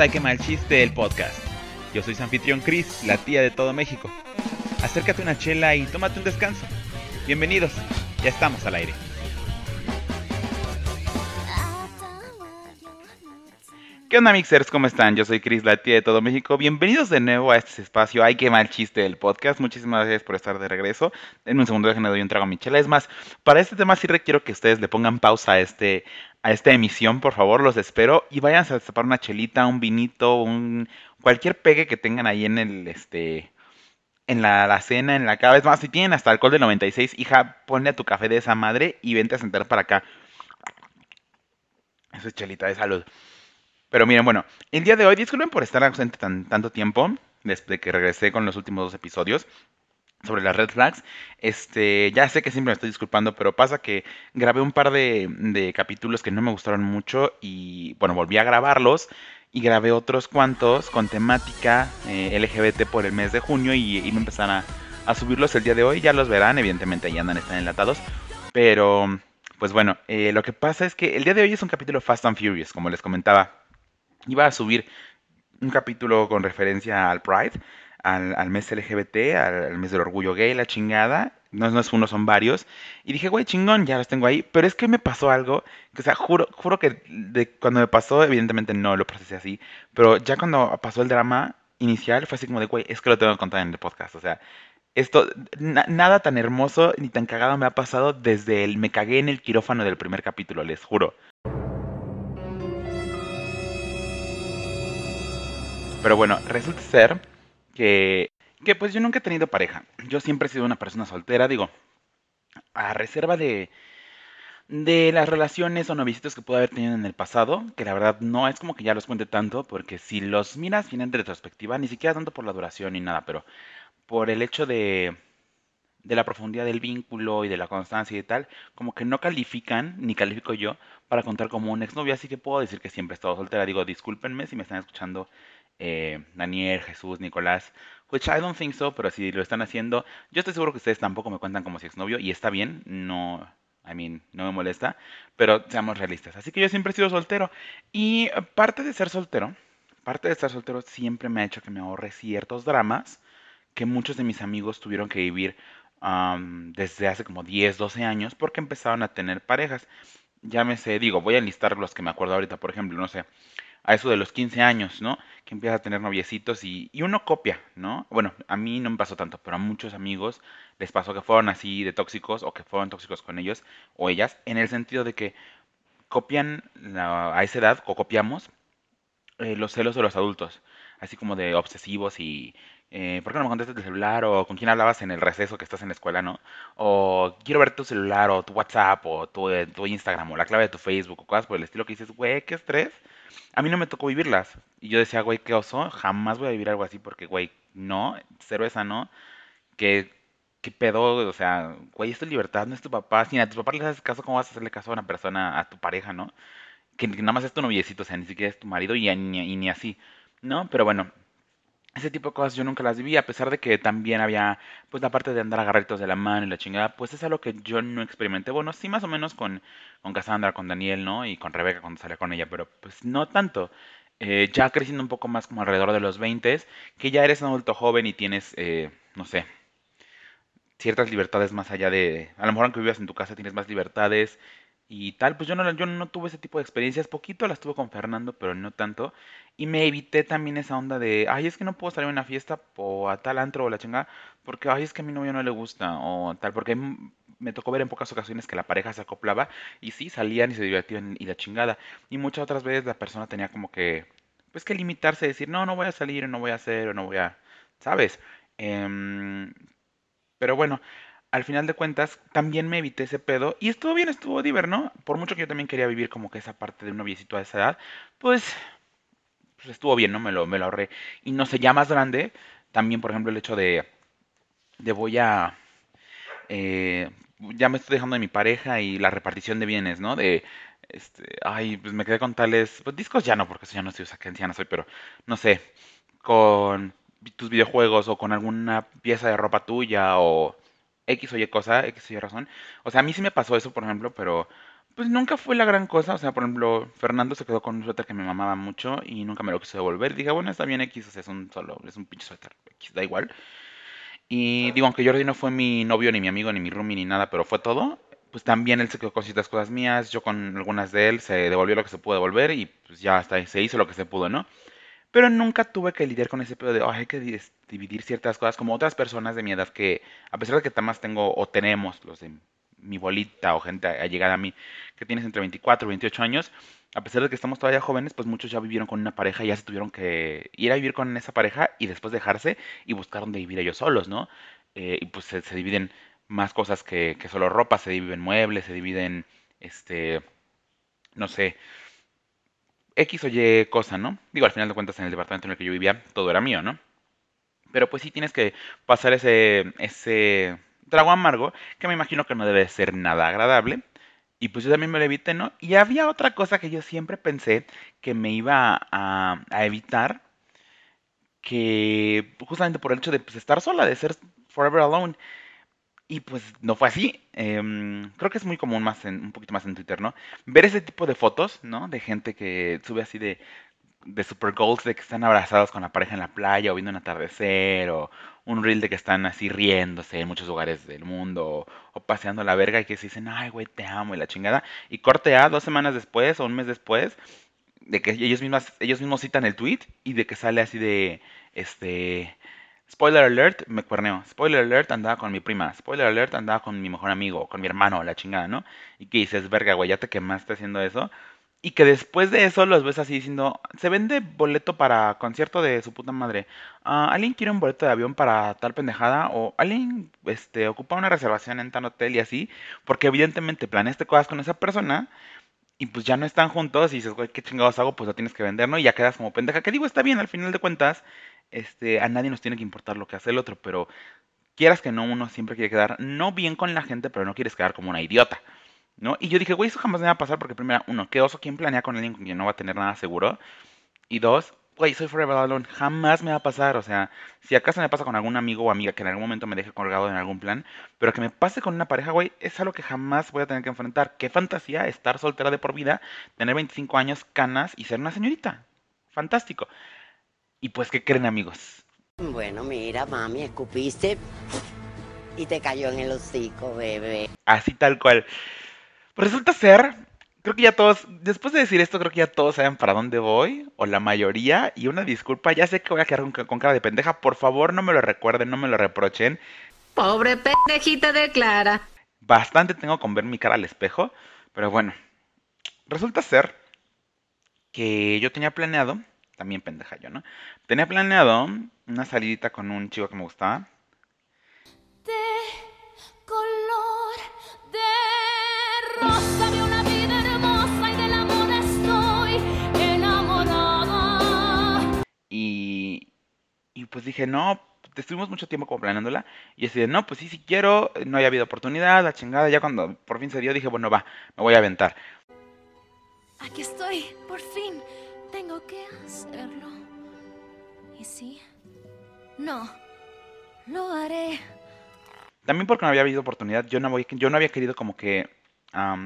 Ay que mal chiste, el podcast. Yo soy su anfitrión Chris, la tía de todo México. Acércate una chela y tómate un descanso. Bienvenidos, ya estamos al aire. ¿Qué onda mixers? ¿Cómo están? Yo soy Chris, la tía de todo México. Bienvenidos de nuevo a este espacio. Ay, qué mal chiste del podcast. Muchísimas gracias por estar de regreso. En un segundo déjenme doy un trago a mi chela. Es más, para este tema sí requiero que ustedes le pongan pausa a este a esta emisión, por favor, los espero y váyanse a destapar una chelita, un vinito, un cualquier pegue que tengan ahí en el este en la, cena, en la cava. Es más, si tienen hasta alcohol de 96, hija, ponle a tu café de esa madre y vente a sentar para acá. Eso es chelita de salud. Pero miren, bueno, el día de hoy, disculpen por estar ausente tan, tanto tiempo, desde que regresé con los últimos dos episodios sobre las red flags. Este, ya sé que siempre me estoy disculpando, pero pasa que grabé un par de, capítulos que no me gustaron mucho y bueno, volví a grabarlos y grabé otros cuantos con temática eh, LGBT por el mes de junio y, me empezaron a, subirlos el día de hoy. Ya los verán, evidentemente ahí andan, están enlatados. Pero, pues bueno, eh, lo que pasa es que el día de hoy es un capítulo Fast and Furious, como les comentaba. Iba a subir un capítulo con referencia al Pride, al, mes LGBT, al, mes del orgullo gay, la chingada. No, no, es uno, son varios. Y dije, güey, chingón, ya los tengo ahí. Pero es que me pasó algo, que, o sea, juro, juro que cuando me pasó, evidentemente no lo procesé así, pero ya cuando pasó el drama inicial, fue así como de, güey, es que lo tengo que contar en el podcast. O sea, esto, nada tan hermoso ni tan cagado me ha pasado desde el me cagué en el quirófano del primer capítulo, les juro. Pero bueno, resulta ser que, que pues yo nunca he tenido pareja. Yo siempre he sido una persona soltera, digo, a reserva de, de las relaciones o novicitos que pude haber tenido en el pasado, que la verdad no es como que ya los cuente tanto, porque si los miras vienen de retrospectiva, ni siquiera tanto por la duración ni nada, pero por el hecho de, de la profundidad del vínculo y de la constancia y tal, como que no califican, ni califico yo, para contar como un exnovio, así que puedo decir que siempre he estado soltera. Digo, discúlpenme si me están escuchando eh, Daniel, Jesús, Nicolás, which I don't think so, pero si lo están haciendo, yo estoy seguro que ustedes tampoco me cuentan como si exnovio y está bien, no, I mean, no me molesta, pero seamos realistas. Así que yo siempre he sido soltero y parte de ser soltero, parte de estar soltero siempre me ha hecho que me ahorre ciertos dramas que muchos de mis amigos tuvieron que vivir desde hace como 10, 12 años porque empezaron a tener parejas. Llámese, digo, voy a enlistar los que me acuerdo ahorita, por ejemplo, no sé, a eso de los 15 años, ¿no? Que empieza a tener noviecitos y, y, uno copia, ¿no? Bueno, a mí no me pasó tanto, pero a muchos amigos les pasó que fueron así de tóxicos o que fueron tóxicos con ellos o ellas, en el sentido de que copian a esa edad o copiamos eh, los celos de los adultos, así como de obsesivos y eh, ¿por qué no me contestas el celular? O con quién hablabas en el receso que estás en la escuela, ¿no? O quiero ver tu celular, o tu WhatsApp, o tu, eh, tu Instagram, o la clave de tu Facebook, o cosas por el estilo que dices, güey, qué estrés. A mí no me tocó vivirlas. Y yo decía, güey, qué oso, jamás voy a vivir algo así porque, güey, no, cero esa no. Qué pedo, o sea, güey, esto es libertad, no es tu papá. Si a tu papá le haces caso, ¿cómo vas a hacerle caso a una persona, a tu pareja, no? Que, nada más es tu noviecito, o sea, ni siquiera es tu marido y, y ni así, ¿no? Pero bueno, ese tipo de cosas yo nunca las viví, a pesar de que también había, pues, la parte de andar agarritos de la mano y la chingada, pues es algo que yo no experimenté. Bueno, sí, más o menos con, con Cassandra, con Daniel, ¿no? Y con Rebeca cuando salía con ella, pero pues no tanto. Eh, ya creciendo un poco más como alrededor de los 20, que ya eres un adulto joven y tienes, eh, no sé, ciertas libertades más allá de, a lo mejor aunque vivas en tu casa tienes más libertades y tal, pues yo no, yo no tuve ese tipo de experiencias, poquito las tuve con Fernando, pero no tanto, y me evité también esa onda de, ay, es que no puedo salir a una fiesta o a tal antro o la chingada, porque, ay, es que a mi novio no le gusta, o tal, porque me tocó ver en pocas ocasiones que la pareja se acoplaba, y sí, salían y se divertían y la chingada, y muchas otras veces la persona tenía como que, pues que limitarse, decir, no, no voy a salir, o no voy a hacer, o no voy a, ¿sabes? Em, pero bueno, al final de cuentas, también me evité ese pedo. Y estuvo bien, estuvo divertido, ¿no? Por mucho que yo también quería vivir como que esa parte de un noviecito a esa edad, pues, pues, estuvo bien, ¿no? Me lo, me lo ahorré. Y no sé, ya más grande, también, por ejemplo, el hecho de, de voy a... Eh, ya me estoy dejando de mi pareja y la repartición de bienes, ¿no? De, este, ay, pues me quedé con tales, pues discos ya no, porque eso ya no estoy, que anciana soy, pero no sé, con tus videojuegos o con alguna pieza de ropa tuya o X o Y cosa, X o Y razón. O sea, a mí sí me pasó eso, por ejemplo, pero pues nunca fue la gran cosa. O sea, por ejemplo, Fernando se quedó con un suéter que me mamaba mucho y nunca me lo quiso devolver. Dije, bueno, está bien X, o sea, es un solo, es un pinche suéter, X, da igual. Y digo, aunque Jordi no fue mi novio, ni mi amigo, ni mi roomie, ni nada, pero fue todo, pues también él se quedó con ciertas cosas mías, yo con algunas de él, se devolvió lo que se pudo devolver y pues ya hasta se hizo lo que se pudo, ¿no? Pero nunca tuve que lidiar con ese pedo de, hay que dividir ciertas cosas como otras personas de mi edad que, a pesar de que más tengo o tenemos los de mi bolita o gente allegada a mí que tienes entre 24 y 28 años, a pesar de que estamos todavía jóvenes, pues muchos ya vivieron con una pareja y ya se tuvieron que ir a vivir con esa pareja y después dejarse y buscar dónde vivir ellos solos, ¿no? Eh, y pues se, dividen más cosas que, que, solo ropa, se dividen muebles, se dividen, este, no sé, X o Y cosa, ¿no? Digo, al final de cuentas en el departamento en el que yo vivía todo era mío, ¿no? Pero pues sí tienes que pasar ese, ese trago amargo, que me imagino que no debe ser nada agradable. Y pues yo también me lo evité, ¿no? Y había otra cosa que yo siempre pensé que me iba a, evitar, que justamente por el hecho de pues, estar sola, de ser forever alone. Y pues no fue así. Em, creo que es muy común más en, un poquito más en Twitter, ¿no? Ver ese tipo de fotos, ¿no? De gente que sube así de, de super goals de que están abrazados con la pareja en la playa o viendo un atardecer o un reel de que están así riéndose en muchos lugares del mundo o, paseando la verga y que se dicen, ay, güey, te amo y la chingada. Y corte A dos semanas después o un mes después de que ellos, mismas, ellos mismos citan el tweet y de que sale así de, este, spoiler alert, me cuerneo. Spoiler alert, andaba con mi prima. Spoiler alert, andaba con mi mejor amigo, con mi hermano, la chingada, ¿no? Y que dices, verga, güey, ya te quemaste haciendo eso. Y que después de eso los ves así diciendo, se vende boleto para concierto de su puta madre. Ah, ¿Alguien quiere un boleto de avión para tal pendejada? ¿O alguien este, ocupa una reservación en tal hotel y así? Porque evidentemente planeaste cosas con esa persona y pues ya no están juntos y dices, güey, ¿qué chingados hago? Pues lo tienes que vender, ¿no? Y ya quedas como pendeja. Que digo, está bien, al final de cuentas, este, a nadie nos tiene que importar lo que hace el otro, pero quieras que no, uno siempre quiere quedar, no bien con la gente, pero no quieres quedar como una idiota. ¿no? Y yo dije, güey, eso jamás me va a pasar porque primero, uno, qué oso, ¿quién planea con alguien con quien no va a tener nada seguro? Y dos, güey, soy forever alone, jamás me va a pasar, o sea, si acaso me pasa con algún amigo o amiga que en algún momento me deje colgado en algún plan, pero que me pase con una pareja, güey, es algo que jamás voy a tener que enfrentar. Qué fantasía estar soltera de por vida, tener 25 años, canas y ser una señorita. Fantástico. Y pues, ¿qué creen amigos? Bueno, mira, mami, escupiste y te cayó en el hocico, bebé. Así tal cual. Pues resulta ser, creo que ya todos, después de decir esto, creo que ya todos saben para dónde voy, o la mayoría, y una disculpa, ya sé que voy a quedar con, cara de pendeja, por favor no me lo recuerden, no me lo reprochen. Pobre pendejita de Clara. Bastante tengo con ver mi cara al espejo, pero bueno, resulta ser que yo tenía planeado, también pendeja yo, ¿no? Tenía planeado una salidita con un chico que me gustaba, Y, pues dije, no, estuvimos mucho tiempo como planeándola. Y así de, no, pues sí, sí quiero, no había habido oportunidad, la chingada. Ya cuando por fin se dio, dije, bueno, va, me voy a aventar. Aquí estoy, por fin. Tengo que hacerlo. ¿Y sí? No, lo haré. También porque no había habido oportunidad, yo no, yo no había querido como que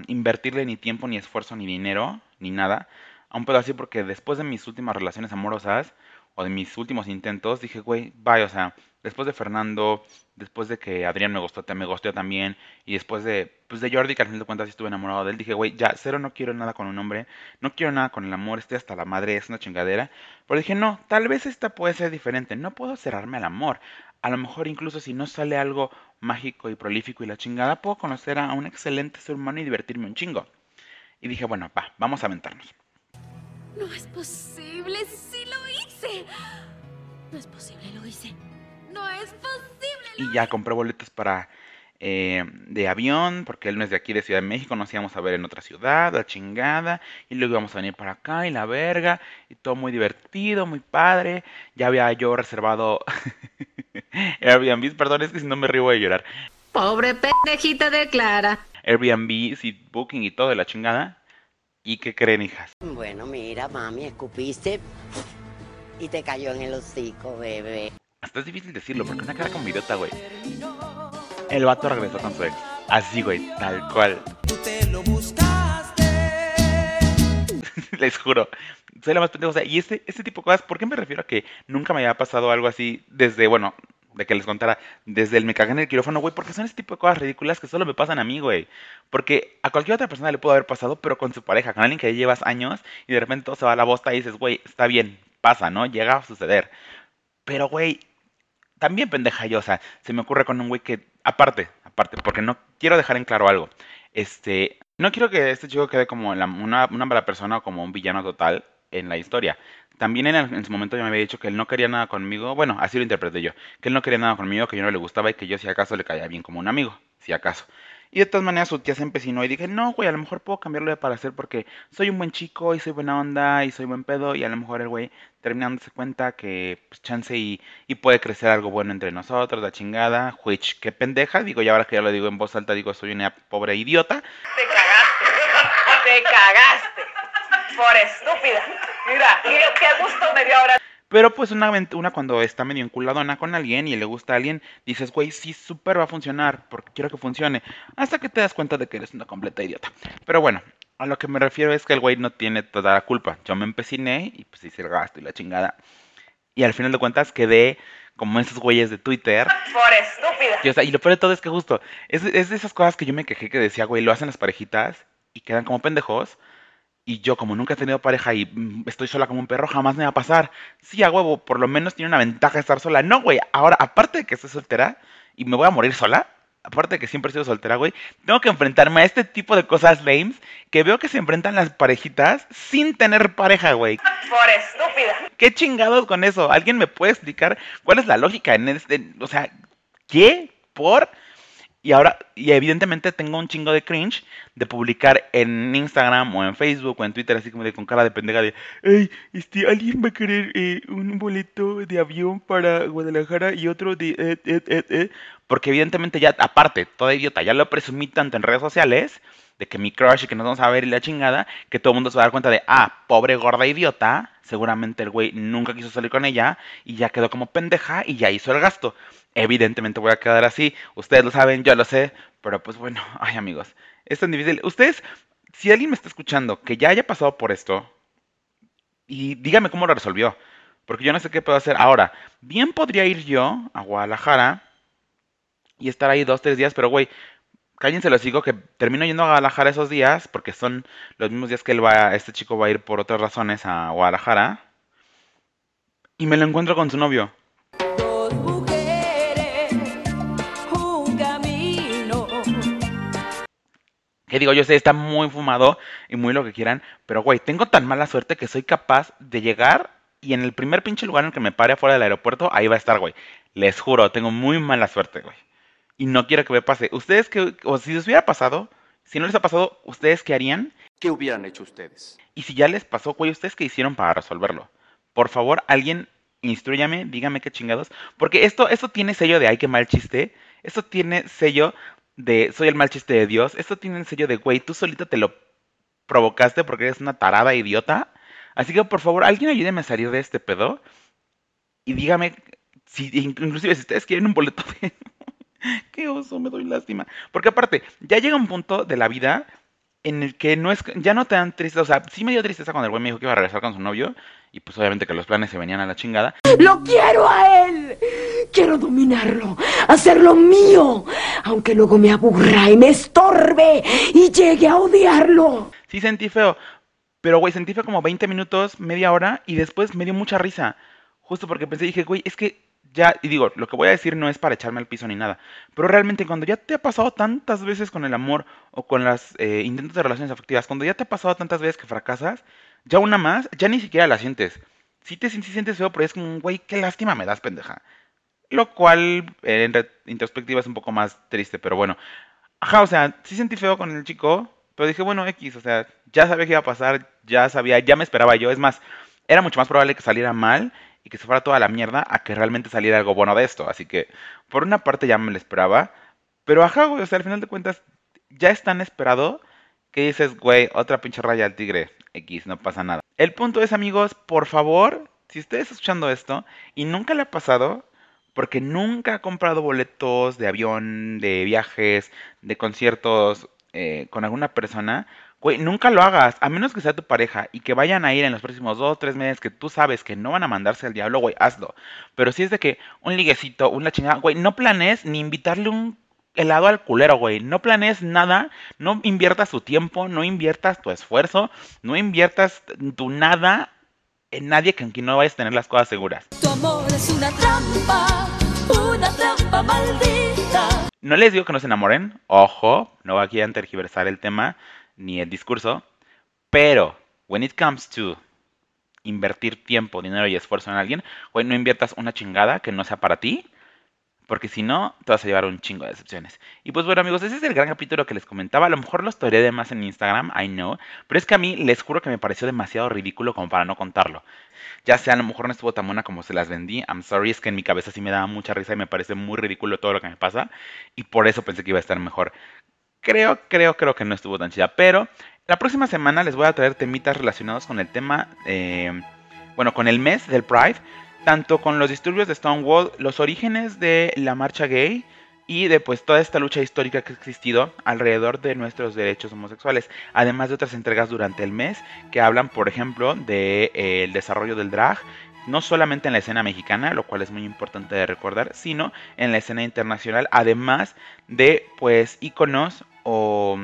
invertirle ni tiempo, ni esfuerzo, ni dinero, ni nada. A un pedo así porque después de mis últimas relaciones amorosas, o de mis últimos intentos, dije, güey, vaya, o sea, después de Fernando, después de que Adrián me gustó, me gustó también, y después de, pues de Jordi, que al fin de cuentas estuve enamorado de él, dije, güey, ya, cero, no quiero nada con un hombre, no quiero nada con el amor, estoy hasta la madre, es una chingadera. Pero dije, no, tal vez esta puede ser diferente, no puedo cerrarme al amor. A lo mejor incluso si no sale algo mágico y prolífico y la chingada, puedo conocer a un excelente ser humano y divertirme un chingo. Y dije, bueno, va, vamos a aventarnos. No es posible, sí lo hice. No es posible, lo hice. No es posible. y ya compré boletos para eh, de avión, porque él no es de aquí de Ciudad de México, nos íbamos a ver en otra ciudad, la chingada, y luego íbamos a venir para acá y la verga, y todo muy divertido, muy padre. Ya había yo reservado Airbnb, perdón, es que si no me río voy a llorar. Pobre pendejita de Clara. Airbnb, Seat Booking y todo de la chingada. ¿Y qué creen, hijas? Bueno, mira, mami, escupiste y te cayó en el hocico, bebé. Hasta es difícil decirlo porque una cara como idiota, güey. El vato regresó con su ex. Así, güey, tal cual. Tú te lo buscas Les juro. Soy la más pendeja. O sea, y este, este tipo de cosas, ¿por qué me refiero a que nunca me había pasado algo así desde, bueno, de que les contara, desde el me cagué en el quirófano, güey? Porque son ese tipo de cosas ridículas que solo me pasan a mí, güey. Porque a cualquier otra persona le pudo haber pasado, pero con su pareja, con alguien que ya llevas años y de repente todo se va a la bosta y dices, güey, está bien, pasa, ¿no? Llega a suceder. Pero, güey, también pendeja yo, o sea, se me ocurre con un güey que, aparte, aparte, porque no quiero dejar en claro algo. Este, no quiero que este chico quede como la- una, una mala persona o como un villano total en la historia. También en, en su momento ya me había dicho que él no quería nada conmigo, bueno, así lo interpreté yo, que él no quería nada conmigo, que yo no le gustaba y que yo si acaso le caía bien como un amigo, si acaso. Y de todas maneras su tía se empecinó y dije, no, güey, a lo mejor puedo cambiarlo de parecer porque soy un buen chico y soy buena onda y soy buen pedo y a lo mejor el güey termina dándose cuenta que pues chance y, y puede crecer algo bueno entre nosotros, la chingada, which, qué pendeja, digo, y ahora que ya lo digo en voz alta, digo, soy una pobre idiota, Te cagaste. Te cagaste. Por estúpida. Mira, qué, qué gusto me dio ahora. Pero pues una, una cuando está medio enculadona con alguien y le gusta a alguien, dices, güey, sí, súper va a funcionar, porque quiero que funcione. Hasta que te das cuenta de que eres una completa idiota. Pero bueno, a lo que me refiero es que el güey no tiene toda la culpa. Yo me empeciné y pues hice el gasto y la chingada. Y al final de cuentas quedé como esos güeyes de Twitter. Por estúpida. Y, o sea, y lo peor de todo es que justo, es, es de esas cosas que yo me quejé que decía, güey, lo hacen las parejitas y quedan como pendejos. Y yo, como nunca he tenido pareja y mm, estoy sola como un perro, jamás me va a pasar. Sí, a huevo, por lo menos tiene una ventaja estar sola. No, güey, ahora, aparte de que estoy soltera y me voy a morir sola, aparte de que siempre he sido soltera, güey, tengo que enfrentarme a este tipo de cosas lames que veo que se enfrentan las parejitas sin tener pareja, güey. Por estúpida. ¿Qué chingados con eso? ¿Alguien me puede explicar cuál es la lógica en este? O sea, ¿qué? ¿Por? Y ahora, y evidentemente tengo un chingo de cringe de publicar en Instagram o en Facebook o en Twitter así como de con cara de pendeja de, hey, este, alguien va a querer eh, un boleto de avión para Guadalajara y otro de, eh, eh, eh, eh", porque evidentemente ya, aparte, toda idiota, ya lo presumí tanto en redes sociales, de que mi crush y que nos vamos a ver y la chingada, que todo el mundo se va a dar cuenta de, ah, pobre gorda idiota, seguramente el güey nunca quiso salir con ella y ya quedó como pendeja y ya hizo el gasto. Evidentemente voy a quedar así, ustedes lo saben, yo lo sé, pero pues bueno, ay amigos, es tan difícil. Ustedes, si alguien me está escuchando que ya haya pasado por esto, y dígame cómo lo resolvió, porque yo no sé qué puedo hacer. Ahora, bien podría ir yo a Guadalajara y estar ahí dos, tres días, pero güey, cállense los digo que termino yendo a Guadalajara esos días, porque son los mismos días que él va, este chico va a ir por otras razones a Guadalajara, y me lo encuentro con su novio. Que digo, yo sé, está muy fumado y muy lo que quieran, pero güey, tengo tan mala suerte que soy capaz de llegar y en el primer pinche lugar en el que me pare afuera del aeropuerto, ahí va a estar, güey. Les juro, tengo muy mala suerte, güey. Y no quiero que me pase. Ustedes que, o si les hubiera pasado, si no les ha pasado, ¿ustedes qué harían? ¿Qué hubieran hecho ustedes? Y si ya les pasó, güey, ¿ustedes qué hicieron para resolverlo? Por favor, alguien instruyame, dígame qué chingados. Porque esto, esto tiene sello de ay, qué mal chiste. Esto tiene sello de soy el mal chiste de Dios. Esto tiene el sello de, güey, tú solita te lo provocaste porque eres una tarada idiota. Así que, por favor, alguien ayúdeme a salir de este pedo. Y dígame, si, inclusive si ustedes quieren un boleto de... qué oso, me doy lástima. Porque aparte, ya llega un punto de la vida en el que no es, ya no te dan tristeza, o sea, sí me dio tristeza cuando el güey me dijo que iba a regresar con su novio, y pues obviamente que los planes se venían a la chingada, Lo quiero a él. Quiero dominarlo, hacerlo mío, aunque luego me aburra y me estorbe y llegue a odiarlo. sí sentí feo, pero güey, sentí feo como 20 minutos, media hora, y después me dio mucha risa, justo porque pensé, dije, güey, es que ya, y digo, lo que voy a decir no es para echarme al piso ni nada, pero realmente cuando ya te ha pasado tantas veces con el amor o con las eh, intentos de relaciones afectivas, cuando ya te ha pasado tantas veces que fracasas, ya una más, ya ni siquiera la sientes. Sí te sientes feo, pero es como, güey, qué lástima me das, pendeja. Lo cual, eh, en introspectiva, es un poco más triste, pero bueno. Ajá, o sea, sí sentí feo con el chico, pero dije, bueno, X, o sea, ya sabía que iba a pasar, ya sabía, ya me esperaba yo. Es más, era mucho más probable que saliera mal y que se fuera toda la mierda a que realmente saliera algo bueno de esto. Así que, por una parte ya me lo esperaba, pero ajá, güey, o sea, al final de cuentas, ya es tan esperado que dices, güey, otra pinche raya al tigre. X, no pasa nada. El punto es, amigos, por favor, si ustedes escuchando esto y nunca le ha pasado, porque nunca ha comprado boletos de avión, de viajes, de conciertos eh, con alguna persona, Güey, nunca lo hagas, a menos que sea tu pareja y que vayan a ir en los próximos dos o tres meses que tú sabes que no van a mandarse al diablo, güey, hazlo. Pero si es de que un liguecito, una chingada, güey, no planes ni invitarle un helado al culero, güey. No planees nada, no inviertas tu tiempo, no inviertas tu esfuerzo, no inviertas tu nada en nadie con quien no vayas a tener las cosas seguras. Tu amor es una trampa, una trampa maldita. No les digo que no se enamoren, ojo, no voy aquí a tergiversar el tema ni el discurso, pero when it comes to invertir tiempo, dinero y esfuerzo en alguien, güey, no inviertas una chingada que no sea para ti porque si no, te vas a llevar un chingo de decepciones. Y pues bueno, amigos, ese es el gran capítulo que les comentaba. A lo mejor lo estoré de más en Instagram, I know. Pero es que a mí les juro que me pareció demasiado ridículo como para no contarlo. Ya sea, a lo mejor no estuvo tan buena como se las vendí. I'm sorry, es que en mi cabeza sí me daba mucha risa y me parece muy ridículo todo lo que me pasa. Y por eso pensé que iba a estar mejor. Creo, creo, creo que no estuvo tan chida. Pero la próxima semana les voy a traer temitas relacionados con el tema, eh, bueno, con el mes del Pride tanto con los disturbios de Stonewall, los orígenes de la marcha gay y de pues toda esta lucha histórica que ha existido alrededor de nuestros derechos homosexuales, además de otras entregas durante el mes que hablan, por ejemplo, del de, eh, desarrollo del drag, no solamente en la escena mexicana, lo cual es muy importante de recordar, sino en la escena internacional, además de pues íconos o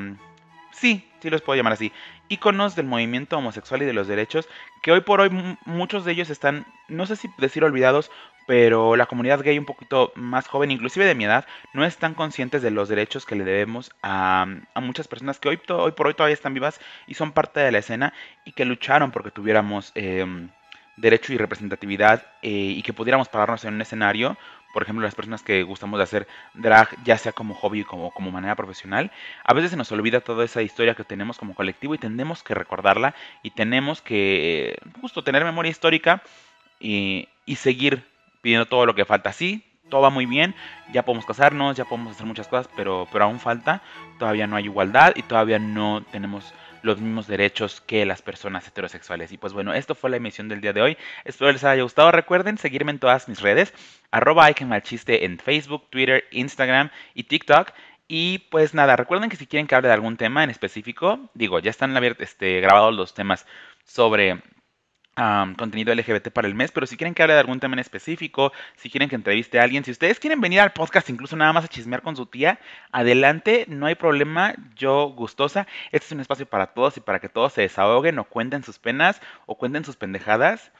sí, sí los puedo llamar así, íconos del movimiento homosexual y de los derechos, que hoy por hoy muchos de ellos están, no sé si decir olvidados, pero la comunidad gay un poquito más joven, inclusive de mi edad, no están conscientes de los derechos que le debemos a, muchas personas que hoy, hoy por hoy todavía están vivas y son parte de la escena y que lucharon porque tuviéramos em, derecho y representatividad eh, y que pudiéramos pararnos en un escenario por ejemplo, las personas que gustamos de hacer drag, ya sea como hobby como como manera profesional, a veces se nos olvida toda esa historia que tenemos como colectivo y tenemos que recordarla y tenemos que justo tener memoria histórica y, y seguir pidiendo todo lo que falta. Sí, todo va muy bien, ya podemos casarnos, ya podemos hacer muchas cosas, pero, pero aún falta, todavía no hay igualdad y todavía no tenemos los mismos derechos que las personas heterosexuales. Y pues bueno, esto fue la emisión del día de hoy. Espero les haya gustado. Recuerden seguirme en todas mis redes, arroba Malchiste en Facebook, Twitter, Instagram y TikTok. Y pues nada, recuerden que si quieren que hable de algún tema en específico, digo, ya están este, grabados los temas sobre contenido LGBT para el mes, pero si quieren que hable de algún tema en específico, si quieren que entreviste a alguien, si ustedes quieren venir al podcast incluso nada más a chismear con su tía, adelante, no hay problema, yo gustosa. Este es un espacio para todos y para que todos se desahoguen o cuenten sus penas o cuenten sus pendejadas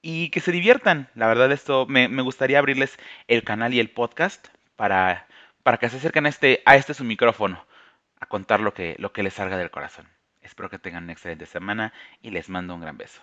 y que se diviertan. La verdad, esto me, gustaría abrirles el canal y el podcast para, para que se acerquen a este, a este su micrófono a contar lo que, lo que les salga del corazón. Espero que tengan una excelente semana y les mando un gran beso.